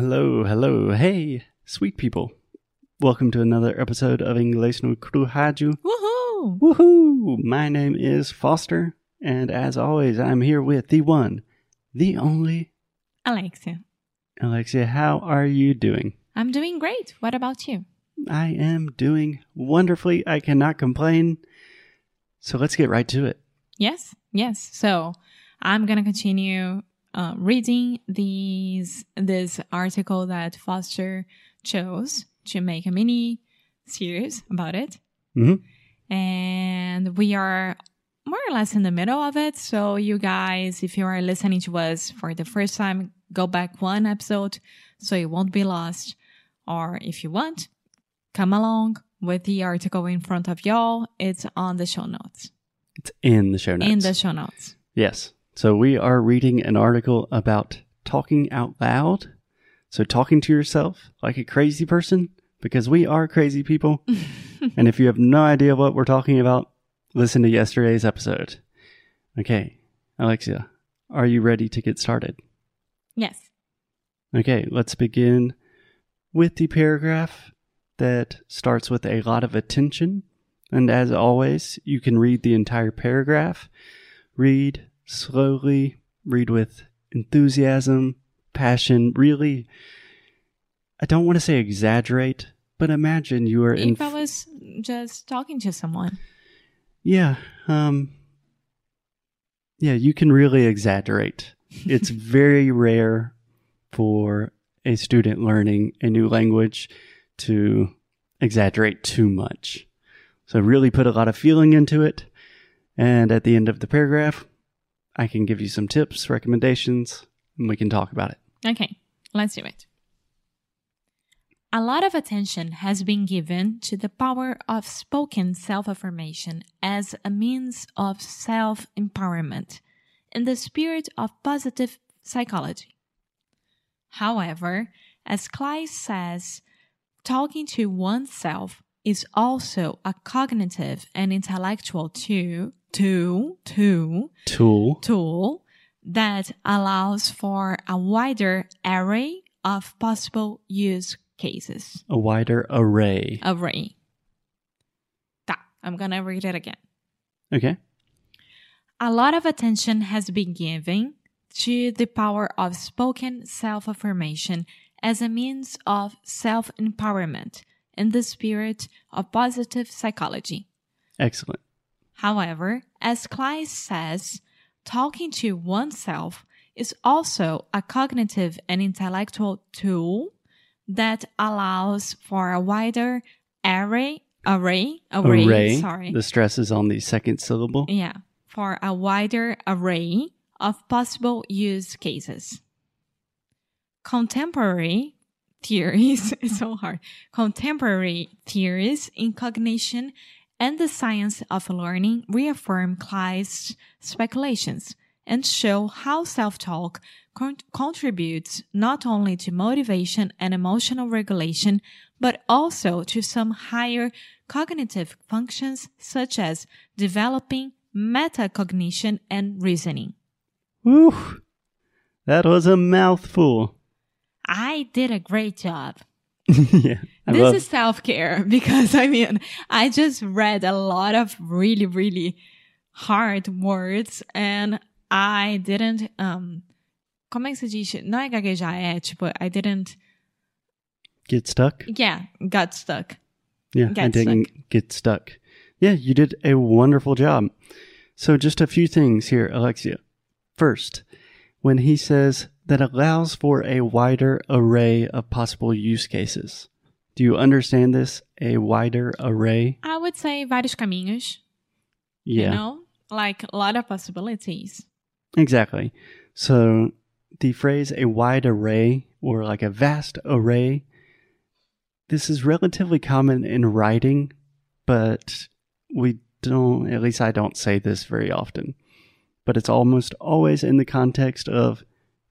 Hello, hello, hey, sweet people. Welcome to another episode of Inglês no Crujaju. Woohoo! Woohoo! My name is Foster, and as always, I'm here with the one, the only Alexia, Alexia. How are you doing? I'm doing great. What about you? I am doing wonderfully. I cannot complain. So let's get right to it. Yes, yes. So I'm gonna continue uh, reading these this article that Foster chose to make a mini series about it, hmm and we are more or less in the middle of it. So you guys, if you are listening to us for the first time, go back one episode so you won't be lost. Or if you want, come along with the article in front of y'all. It's on the show notes. It's in the show notes. In the show notes. Yes. So we are reading an article about talking out loud. So talking to yourself like a crazy person because we are crazy people. and if you have no idea what we're talking about, listen to yesterday's episode. Okay. Alexia, are you ready to get started? Yes. Okay, let's begin with the paragraph that starts with a lot of attention. And as always, you can read the entire paragraph. Read slowly, read with enthusiasm, passion. Really, I don't want to say exaggerate, but imagine you are in. If I was just talking to someone. Yeah, um, yeah, you can really exaggerate. It's very rare for a student learning a new language to exaggerate too much. So really put a lot of feeling into it. And at the end of the paragraph, I can give you some tips, recommendations, and we can talk about it. Okay, let's do it. A lot of attention has been given to the power of spoken self affirmation as a means of self empowerment in the spirit of positive psychology. However, as Kleist says, talking to oneself is also a cognitive and intellectual tool, tool, tool, Tool. tool that allows for a wider array of possible use cases. A wider array. Array. Tá, I'm gonna read it again. Okay. A lot of attention has been given to the power of spoken self affirmation as a means of self empowerment in the spirit of positive psychology. Excellent. However, as Kleist says, talking to oneself is also a cognitive and intellectual tool that allows for a wider array, array, array, array. sorry. The stress is on the second syllable. Yeah, for a wider array of possible use cases. Contemporary theories, it's so hard. Contemporary theories in cognition and the science of learning reaffirm Kleist's speculations and show how self-talk con- contributes not only to motivation and emotional regulation, but also to some higher cognitive functions such as developing metacognition and reasoning. Whew. That was a mouthful. I did a great job. yeah. I this love- is self care because I mean, I just read a lot of really, really hard words and I didn't, um, como é que se diz? Não é gaguejar, é tipo, I didn't, get stuck. yeah, got stuck. Yeah, I Get didn't get stuck. Yeah, you did a wonderful job. So, just a few things here, Alexia. First, when he says that allows for a wider array of possible use cases, do you understand this? A wider array? I would say vários caminhos, Yeah, you know, like a lot of possibilities. exactly. So, the phrase a wide array or like a vast array, this is relatively common in writing, but we don't, at least I don't say this very often. But it's almost always in the context of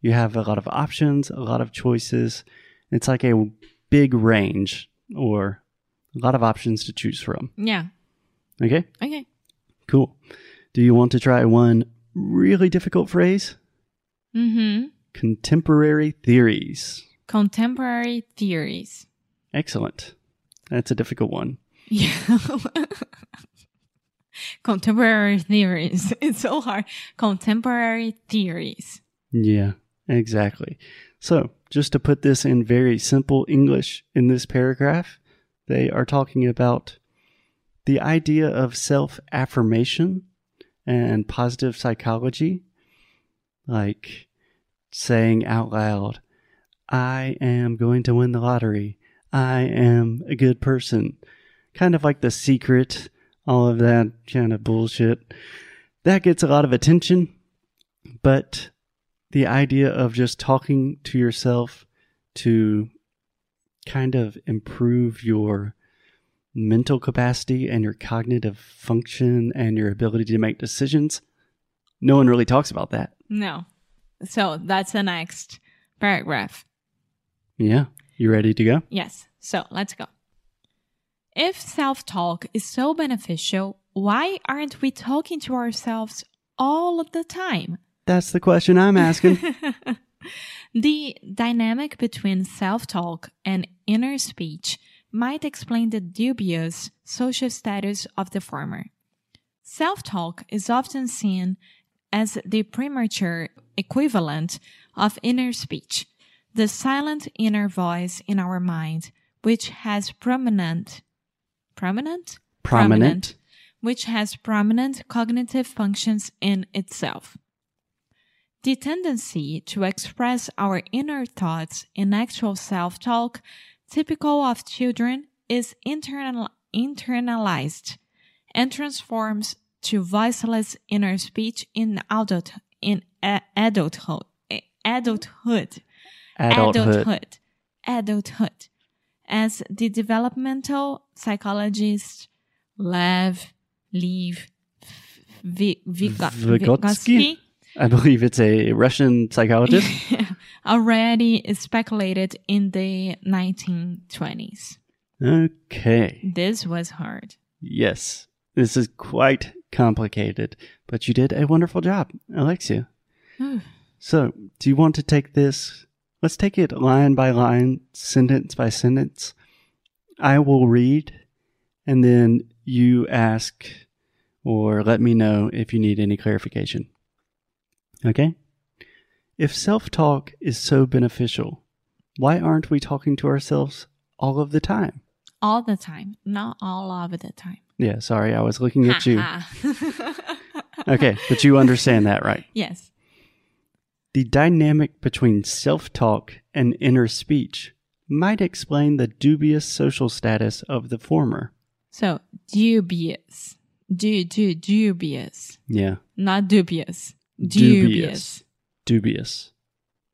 you have a lot of options, a lot of choices. It's like a big range or a lot of options to choose from. Yeah. Okay, Okay. cool. Do you want to try one really difficult phrase? Mm-hmm. Contemporary theories. Contemporary theories. Excellent. That's a difficult one. Yeah. Contemporary theories. It's so hard. Contemporary theories. Yeah, exactly. So, just to put this in very simple English in this paragraph, they are talking about the idea of self affirmation and positive psychology, like saying out loud, I am going to win the lottery. I am a good person. Kind of like the secret, all of that kind of bullshit. That gets a lot of attention, but the idea of just talking to yourself to kind of improve your mental capacity and your cognitive function and your ability to make decisions. No one really talks about that. No. So that's the next paragraph. Yeah. You ready to go? Yes. So let's go. If self talk is so beneficial, why aren't we talking to ourselves all of the time? That's the question I'm asking. the dynamic between self talk and inner speech might explain the dubious social status of the former. Self talk is often seen as the premature equivalent of inner speech, the silent inner voice in our mind, which has prominent, prominent, Prominent. which has prominent cognitive functions in itself. The tendency to express our inner thoughts in actual self talk, typical of children, is internal- internalized and transforms to voiceless inner speech in adult in a- adulthood. Adulthood. Adulthood. Adulthood. Adulthood. As the developmental psychologist Lev Lev Vygotsky? I believe it's a Russian psychologist. already speculated in the 1920s. okay. This was hard. Yes. This is quite complicated, but you did a wonderful job, Alexia. So, do you want to take this? Let's take it line by line, sentence by sentence. I will read, and then you ask or let me know if you need any clarification. Okay? If self talk is so beneficial, why aren't we talking to ourselves all of the time? All the time, not all of the time. Yeah, sorry, I was looking at you. Okay, but you understand that, right? yes. The dynamic between self talk and inner speech might explain the dubious social status of the former. So dubious, du du dubious, Yeah, not dubious. Dubious. dubious.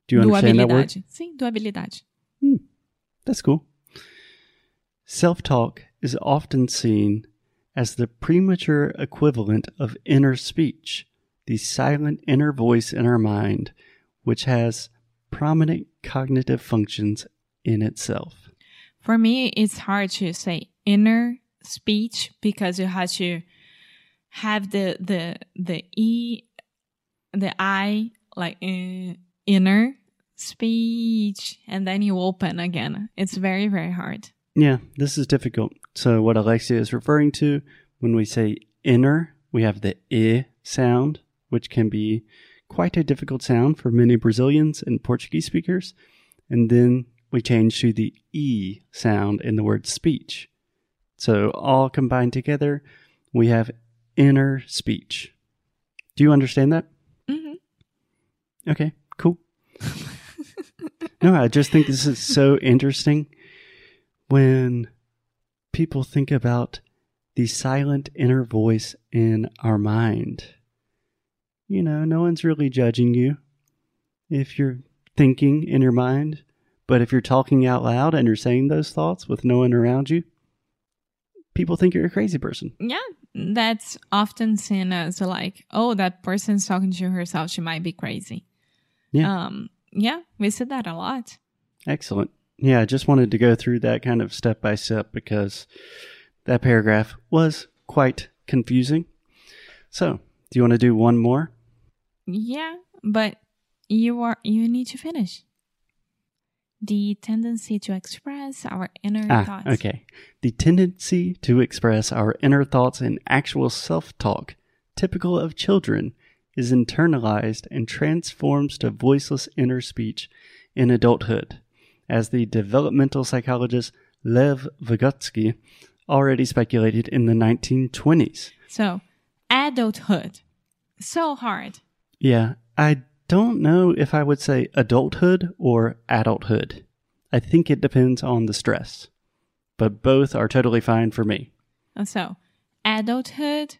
Do you understand that word? Sim, duabilidade. Hmm. That's cool. Self talk is often seen as the premature equivalent of inner speech, the silent inner voice in our mind, which has prominent cognitive functions in itself. For me, it's hard to say inner speech because you have to have the the the e the i like uh, inner speech and then you open again. It's very very hard. Yeah, this is difficult. So, what Alexia is referring to when we say inner, we have the I sound, which can be quite a difficult sound for many Brazilians and Portuguese speakers. And then we change to the E sound in the word speech. So, all combined together, we have inner speech. Do you understand that? Okay, cool. no, I just think this is so interesting when people think about the silent inner voice in our mind. You know, no one's really judging you if you're thinking in your mind, but if you're talking out loud and you're saying those thoughts with no one around you, people think you're a crazy person. Yeah, that's often seen as like, oh, that person's talking to herself. She might be crazy. Yeah. Um. Yeah, we said that a lot. Excellent. Yeah, I just wanted to go through that kind of step by step because that paragraph was quite confusing. So, do you want to do one more? Yeah, but you are you need to finish. The tendency to express our inner Ah, thoughts. okay. The tendency to express our inner thoughts in actual self talk, typical of children, is internalized and transforms to voiceless inner speech in adulthood, as the developmental psychologist Lev Vygotsky already speculated in the 1920s. So, adulthood. So hard. Yeah, I don't know if I would say adulthood or adulthood. I think it depends on the stress, but both are totally fine for me. So, adulthood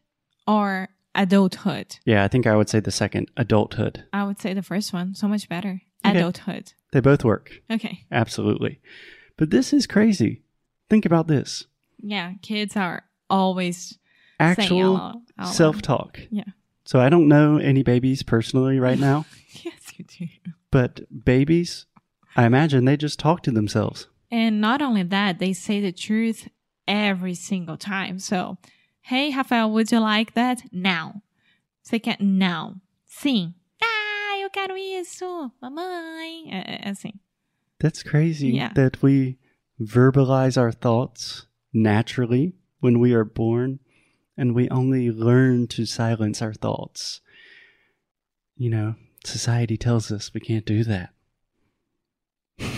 or adulthood. Yeah, I think I would say the second, adulthood. I would say the first one. So much better. Okay. Adulthood. They both work. Okay. Absolutely. But this is crazy. Think about this. Yeah, kids are always Actual out- out loud. self talk. Yeah. So I don't know any babies personally right now, Yes, you do. but babies, I imagine they just talk to themselves. And not only that, they say the truth every single time. So, hey, Rafael, would you like that? Now. Você quer? Não. Sim. Ah, eu quero isso. Mamãe. É, é assim. That's crazy Yeah. that we verbalize our thoughts naturally when we are born and we only learn to silence our thoughts. You know, society tells us we can't do that.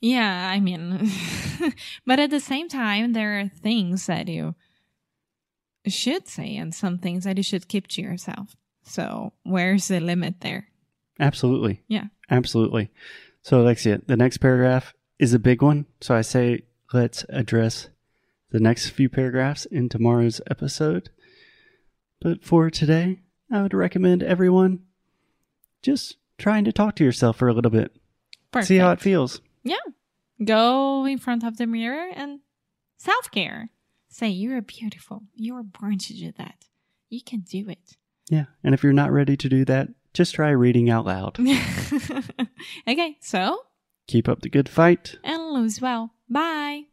Yeah, I mean, but at the same time, there are things that you should say and some things that you should keep to yourself. So, where's the limit there? Absolutely. Yeah. Absolutely. So, Alexia, the next paragraph is a big one. So, I say let's address the next few paragraphs in tomorrow's episode. But for today, I would recommend everyone just trying to talk to yourself for a little bit. Perfect. See how it feels. Yeah. Go in front of the mirror and self care. Say, you're beautiful. You were born to do that. You can do it. Yeah. And if you're not ready to do that, just try reading out loud. okay, so, Keep up the good fight. and lose well. Bye.